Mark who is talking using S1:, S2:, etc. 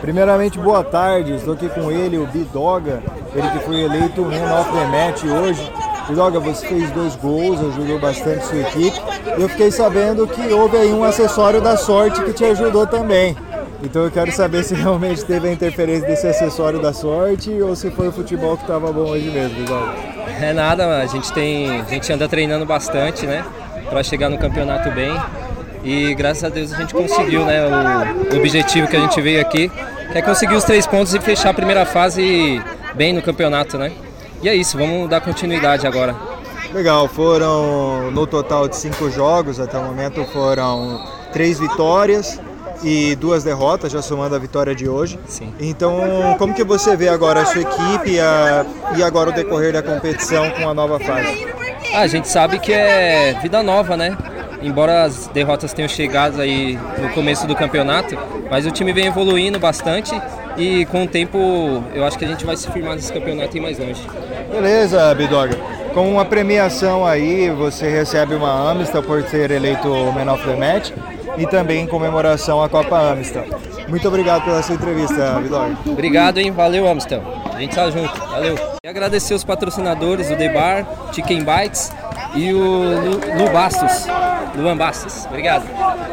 S1: Primeiramente, boa tarde. Estou aqui com ele, o Bidoga, ele que foi eleito Man of the Match hoje. Bidoga, você fez dois gols, ajudou bastante sua equipe. Eu fiquei sabendo que houve aí um acessório da sorte que te ajudou também. Então eu quero saber se realmente teve a interferência desse acessório da sorte ou se foi o futebol que estava bom hoje mesmo, Bidoga.
S2: É nada, a gente tem, a gente anda treinando bastante, né, para chegar no campeonato bem. E graças a Deus a gente conseguiu, né, o, o objetivo que a gente veio aqui, que é conseguir os três pontos e fechar a primeira fase bem no campeonato, né? E é isso, vamos dar continuidade agora.
S1: Legal, foram no total de cinco jogos, até o momento foram três vitórias e duas derrotas, já somando a vitória de hoje.
S2: Sim.
S1: Então, como que você vê agora a sua equipe e, a, e agora o decorrer da competição com a nova fase?
S2: Ah, a gente sabe que é vida nova, né? Embora as derrotas tenham chegado aí no começo do campeonato, mas o time vem evoluindo bastante e com o tempo eu acho que a gente vai se firmar nesse campeonato e ir mais longe.
S1: Beleza, Bidoga. Com uma premiação aí, você recebe uma Amstel por ser eleito Man of the Match e também em comemoração à Copa Amstel. Muito obrigado pela sua entrevista, Bidoga.
S2: Obrigado, hein? Valeu, Amstel. A gente tá junto. Valeu. E agradecer os patrocinadores, o The Bar, Chicken Bites e o Lu, Lu Bastos. Luan Bastos. Obrigado.